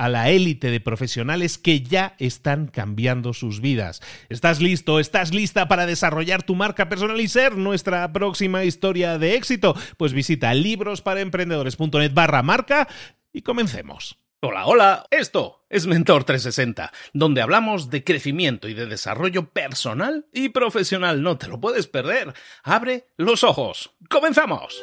a la élite de profesionales que ya están cambiando sus vidas. ¿Estás listo? ¿Estás lista para desarrollar tu marca personal y ser nuestra próxima historia de éxito? Pues visita librosparaemprendedores.net barra marca y comencemos. Hola, hola, esto es Mentor 360, donde hablamos de crecimiento y de desarrollo personal y profesional. No te lo puedes perder. Abre los ojos. ¡Comenzamos!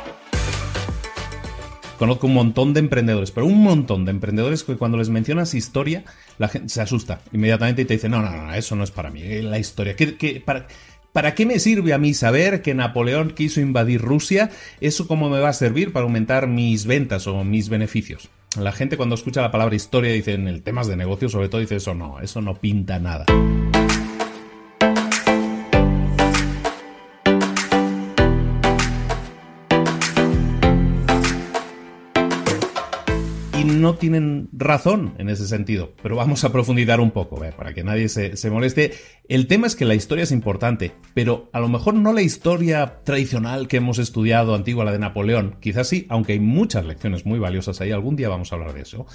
Conozco un montón de emprendedores, pero un montón de emprendedores que cuando les mencionas historia, la gente se asusta inmediatamente y te dice, no, no, no, eso no es para mí, la historia. ¿Qué, para, ¿Para qué me sirve a mí saber que Napoleón quiso invadir Rusia? ¿Eso cómo me va a servir para aumentar mis ventas o mis beneficios? La gente cuando escucha la palabra historia dice en el temas de negocio sobre todo dice eso no, eso no pinta nada. No tienen razón en ese sentido, pero vamos a profundizar un poco, para que nadie se, se, moleste. El tema es que la historia es importante, pero a lo mejor no la historia tradicional que hemos estudiado, antigua, la de Napoleón, quizás sí, aunque hay muchas lecciones muy valiosas ahí, algún día vamos a hablar de eso.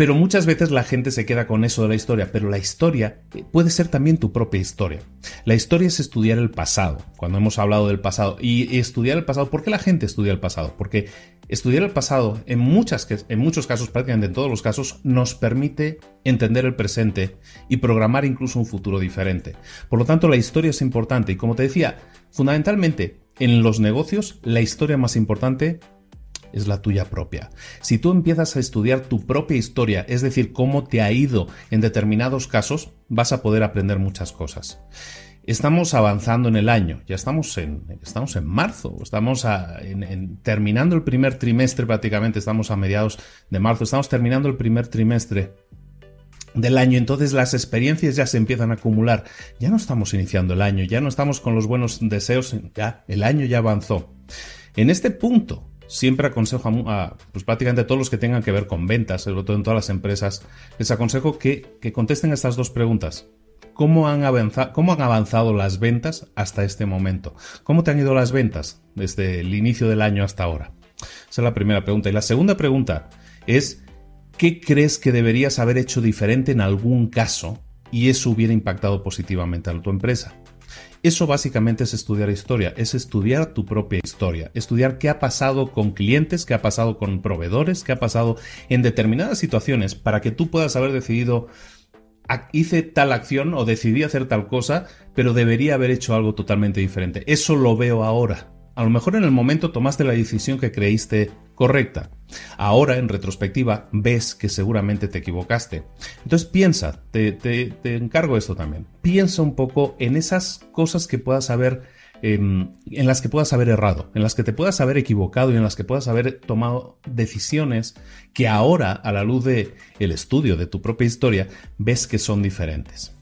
Pero muchas veces la gente se queda con eso de la historia, pero la historia eh, puede ser también tu propia historia. La historia es estudiar el pasado, cuando hemos hablado del pasado. Y estudiar el pasado, ¿por qué la gente estudia el pasado? Porque estudiar el pasado, en, muchas, en muchos casos, prácticamente en todos los casos, nos permite entender el presente y programar incluso un futuro diferente. Por lo tanto, la historia es importante y como te decía, fundamentalmente en los negocios, la historia más importante es la tuya propia. Si tú empiezas a estudiar tu propia historia, es decir, cómo te ha ido en determinados casos, vas a poder aprender muchas cosas. Estamos avanzando en el año, ya estamos en, estamos en marzo, estamos terminando el primer trimestre prácticamente, estamos a mediados de marzo, estamos terminando el primer trimestre del año, entonces las experiencias ya se empiezan a acumular. Ya no estamos iniciando el año, ya no estamos con los buenos deseos, ya el año ya avanzó. En este punto, siempre aconsejo a, pues prácticamente a todos los que tengan que ver con ventas, sobre todo en todas las empresas, les aconsejo que, que contesten estas dos preguntas. ¿Cómo han, avanzado, ¿Cómo han avanzado las ventas hasta este momento? ¿Cómo te han ido las ventas desde el inicio del año hasta ahora? Esa es la primera pregunta. Y la segunda pregunta es, ¿qué crees que deberías haber hecho diferente en algún caso y eso hubiera impactado positivamente a tu empresa? Eso básicamente es estudiar historia, es estudiar tu propia historia, estudiar qué ha pasado con clientes, qué ha pasado con proveedores, qué ha pasado en determinadas situaciones para que tú puedas haber decidido hice tal acción o decidí hacer tal cosa, pero debería haber hecho algo totalmente diferente. Eso lo veo ahora. A lo mejor en el momento tomaste la decisión que creíste correcta. Ahora, en retrospectiva, ves que seguramente te equivocaste. Entonces piensa, te, encargo esto también. Piensa un poco en esas cosas que puedas haber Em, en las que puedas haber errado, en las que te puedas haber equivocado y en las que puedas haber tomado decisiones que ahora, a la luz del el estudio de tu propia historia, ves que son diferentes.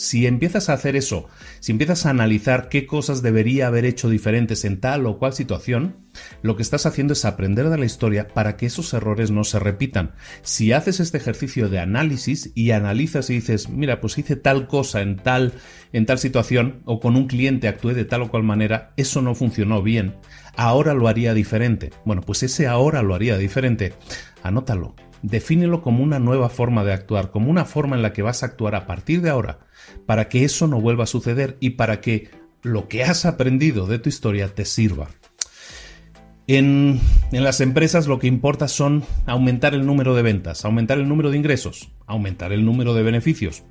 Si empiezas a hacer eso, si empiezas a analizar qué cosas debería haber hecho diferentes en tal o cual situación, lo que estás haciendo es aprender de la historia para que esos errores no se repitan. Si haces este ejercicio de análisis y analizas y dices, mira, pues hice tal cosa en tal en tal situación o con un cliente actué de tal o cual manera, eso no funcionó bien. Ahora lo haría diferente. Bueno, pues ese ahora lo haría diferente. Anótalo. Defínelo como una nueva forma de actuar, como una forma en la que vas a actuar a partir de ahora para que eso no vuelva a suceder y para que lo que has aprendido de tu historia te sirva. En, las empresas lo que importa son aumentar el número de ventas, aumentar el número de ingresos, aumentar el número de beneficios.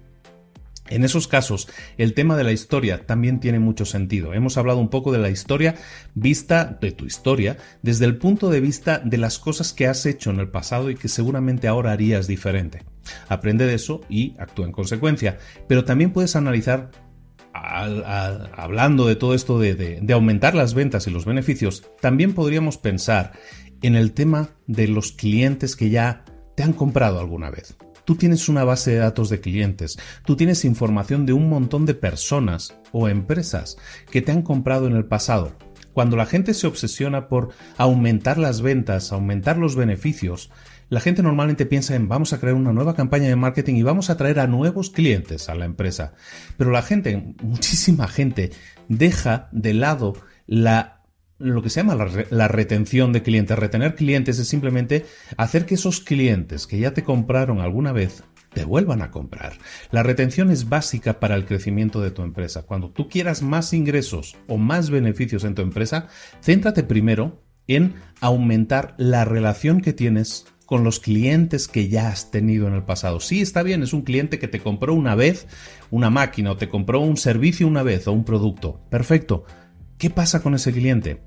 En esos casos, el tema de la historia también tiene mucho sentido. Hemos hablado un poco de la historia vista de tu historia desde el punto de vista de las cosas que has hecho en el pasado y que seguramente ahora harías diferente. Aprende de eso y actúa en consecuencia. Pero también puedes analizar, hablando de todo esto de, aumentar las ventas y los beneficios, también podríamos pensar en el tema de los clientes que ya te han comprado alguna vez. Tú tienes una base de datos de clientes, tú tienes información de un montón de personas o empresas que te han comprado en el pasado. Cuando la gente se obsesiona por aumentar las ventas, aumentar los beneficios, la gente normalmente piensa en vamos a crear una nueva campaña de marketing y vamos a traer a nuevos clientes a la empresa. Pero la gente, muchísima gente, deja de lado la lo que se llama la, retención de clientes. Retener clientes es simplemente hacer que esos clientes que ya te compraron alguna vez te vuelvan a comprar. La retención es básica para el crecimiento de tu empresa. Cuando tú quieras más ingresos o más beneficios en tu empresa, céntrate primero en aumentar la relación que tienes con los clientes que ya has tenido en el pasado. Sí, está bien, es un cliente que te compró una vez una máquina o te compró un servicio una vez o un producto. Perfecto. ¿Qué pasa con ese cliente?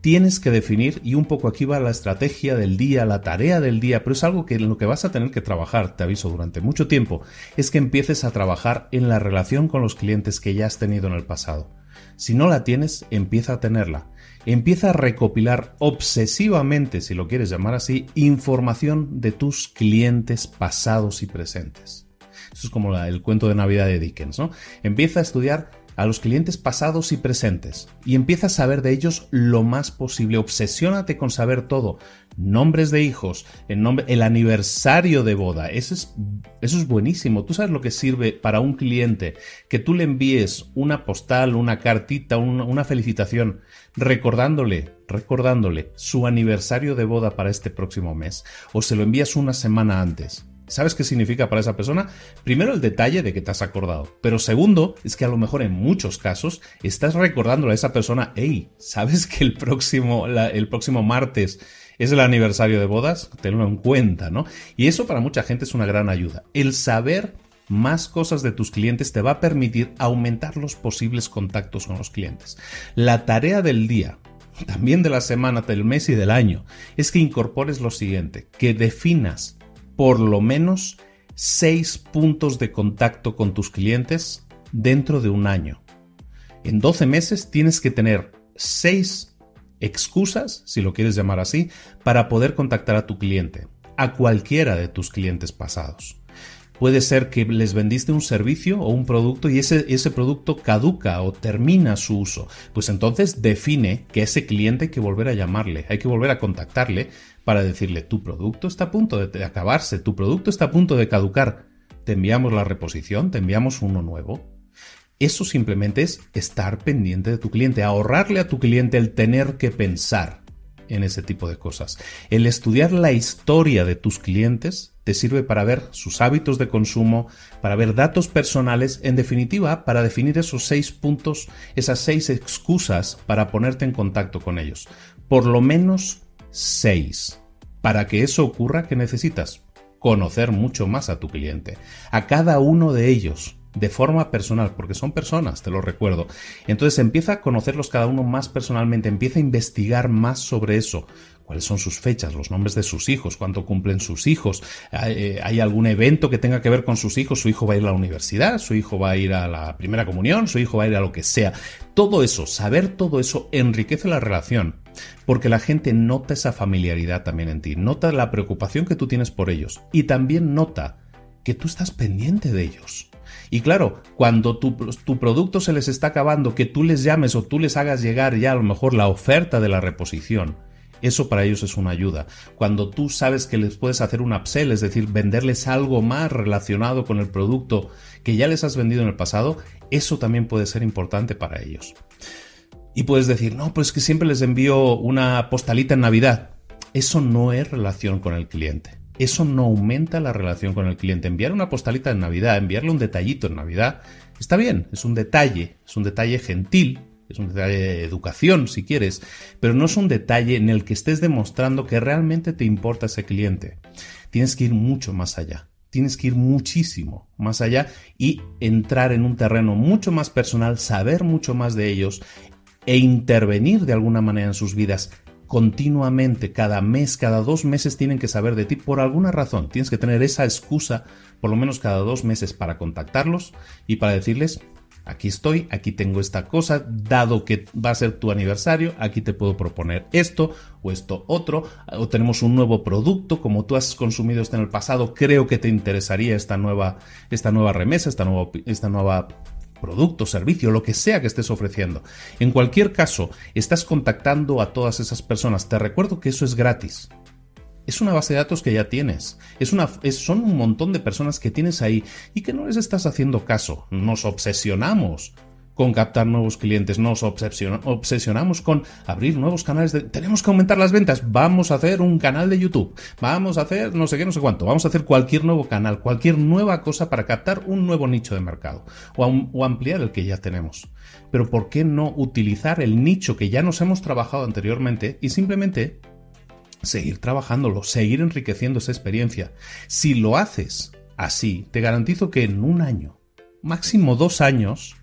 Tienes que definir, y un poco aquí va la estrategia del día, la tarea del día, pero es algo que en lo que vas a tener que trabajar, te aviso, durante mucho tiempo, es que empieces a trabajar en la relación con los clientes que ya has tenido en el pasado. Si no la tienes, empieza a tenerla empieza a recopilar obsesivamente, si lo quieres llamar así, información de tus clientes pasados y presentes. Eso es como el cuento de Navidad de Dickens, ¿no? Empieza a estudiar a los clientes pasados y presentes y empieza a saber de ellos lo más posible. Obsesiónate con saber todo. Nombres de hijos, el, nombre, el aniversario de boda. Eso es, eso es buenísimo. Tú sabes lo que sirve para un cliente que tú le envíes una postal, una cartita, una, una felicitación recordándole, recordándole su aniversario de boda para este próximo mes o se lo envías una semana antes ¿Sabes qué significa para esa persona? Primero el detalle de que te has acordado, pero segundo es que a lo mejor en muchos casos estás recordándole a esa persona, hey, ¿sabes que el próximo, el próximo martes es el aniversario de bodas? Tenlo en cuenta, ¿no? Y eso para mucha gente es una gran ayuda. El saber más cosas de tus clientes te va a permitir aumentar los posibles contactos con los clientes. La tarea del día, también de la semana, del mes y del año, es que incorpores lo siguiente, que definas por lo menos seis puntos de contacto con tus clientes dentro de un año. En 12 meses tienes que tener seis excusas, si lo quieres llamar así, para poder contactar a tu cliente, a cualquiera de tus clientes pasados. Puede ser que les vendiste un servicio o un producto y ese, ese producto caduca o termina su uso. Pues entonces define que ese cliente hay que volver a llamarle, hay que volver a contactarle para decirle tu producto está a punto de acabarse, tu producto está a punto de caducar. Te enviamos la reposición, te enviamos uno nuevo. Eso simplemente es estar pendiente de tu cliente, ahorrarle a tu cliente el tener que pensar en ese tipo de cosas. El estudiar la historia de tus clientes te sirve para ver sus hábitos de consumo, para ver datos personales, en definitiva, para definir esos seis puntos, esas seis excusas para ponerte en contacto con ellos. Por lo menos seis. Para que eso ocurra, ¿qué necesitas? Conocer mucho más a tu cliente, a cada uno de ellos, de forma personal, porque son personas, te lo recuerdo. Entonces empieza a conocerlos cada uno más personalmente, empieza a investigar más sobre eso cuáles son sus fechas, los nombres de sus hijos, cuánto cumplen sus hijos, eh, hay algún evento que tenga que ver con sus hijos, su hijo va a ir a la universidad, su hijo va a ir a la primera comunión, su hijo va a ir a lo que sea. Todo eso, saber todo eso enriquece la relación, porque la gente nota esa familiaridad también en ti, nota la preocupación que tú tienes por ellos y también nota que tú estás pendiente de ellos. Y claro, cuando tu, producto se les está acabando, que tú les llames o tú les hagas llegar ya a lo mejor la oferta de la reposición, eso para ellos es una ayuda. Cuando tú sabes que les puedes hacer un upsell, es decir, venderles algo más relacionado con el producto que ya les has vendido en el pasado, eso también puede ser importante para ellos. Y puedes decir, no, pues que siempre les envío una postalita en Navidad. Eso no es relación con el cliente. Eso no aumenta la relación con el cliente. Enviar una postalita en Navidad, enviarle un detallito en Navidad, está bien, es un detalle, es un detalle gentil, es un detalle de educación si quieres, pero no es un detalle en el que estés demostrando que realmente te importa ese cliente. Tienes que ir mucho más allá. Tienes que ir muchísimo más allá y entrar en un terreno mucho más personal, saber mucho más de ellos e intervenir de alguna manera en sus vidas continuamente, cada mes, cada dos meses tienen que saber de ti por alguna razón. Tienes que tener esa excusa por lo menos cada dos meses para contactarlos y para decirles, aquí estoy, aquí tengo esta cosa, dado que va a ser tu aniversario, aquí te puedo proponer esto o esto otro, o tenemos un nuevo producto, como tú has consumido esto en el pasado, creo que te interesaría esta nueva, esta nueva remesa, esta nueva, esta nueva producto, servicio, lo que sea que estés ofreciendo. En cualquier caso, estás contactando a todas esas personas. Te recuerdo que eso es gratis es una base de datos que ya tienes. Es una, son un montón de personas que tienes ahí y que no les estás haciendo caso. Nos obsesionamos con captar nuevos clientes, nos obsesionamos con abrir nuevos canales de... Tenemos que aumentar las ventas, vamos a hacer un canal de YouTube, vamos a hacer no sé qué, no sé cuánto, vamos a hacer cualquier nuevo canal, cualquier nueva cosa para captar un nuevo nicho de mercado o, o ampliar el que ya tenemos. Pero ¿por qué no utilizar el nicho que ya nos hemos trabajado anteriormente y simplemente seguir trabajándolo, seguir enriqueciendo esa experiencia. Si lo haces así, te garantizo que en un año, máximo dos años,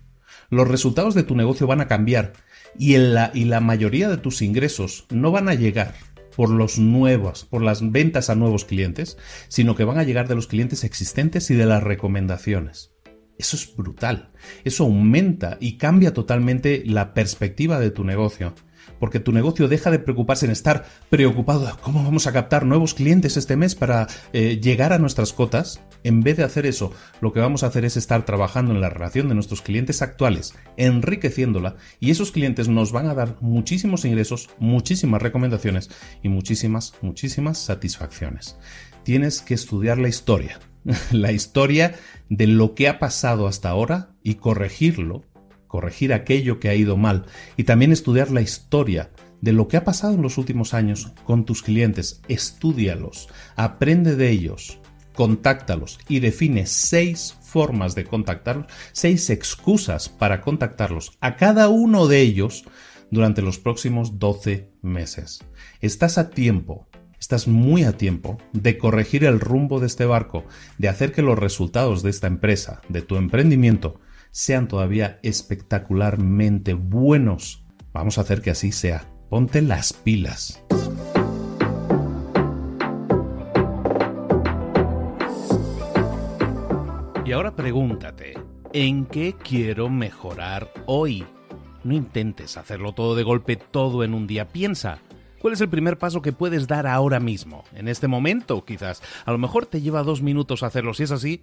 los resultados de tu negocio van a cambiar y, la, la mayoría de tus ingresos no van a llegar por los nuevos, por las ventas a nuevos clientes, sino que van a llegar de los clientes existentes y de las recomendaciones. Eso es brutal. Eso aumenta y cambia totalmente la perspectiva de tu negocio porque tu negocio deja de preocuparse en estar preocupado de cómo vamos a captar nuevos clientes este mes para eh, llegar a nuestras cotas. En vez de hacer eso, lo que vamos a hacer es estar trabajando en la relación de nuestros clientes actuales, enriqueciéndola, y esos clientes nos van a dar muchísimos ingresos, muchísimas recomendaciones y muchísimas, muchísimas satisfacciones. Tienes que estudiar la historia, la historia de lo que ha pasado hasta ahora y corregirlo corregir aquello que ha ido mal y también estudiar la historia de lo que ha pasado en los últimos años con tus clientes. Estúdialos, aprende de ellos contáctalos y define seis formas de contactarlos, seis excusas para contactarlos a cada uno de ellos durante los próximos 12 meses. Estás a tiempo, estás muy a tiempo de corregir el rumbo de este barco, de hacer que los resultados de esta empresa, de tu emprendimiento, sean todavía espectacularmente buenos. Vamos a hacer que así sea. Ponte las pilas. Y ahora pregúntate, ¿en qué quiero mejorar hoy? No intentes hacerlo todo de golpe, todo en un día. Piensa, ¿cuál es el primer paso que puedes dar ahora mismo? En este momento, quizás. A lo mejor te lleva dos minutos hacerlo. Si es así,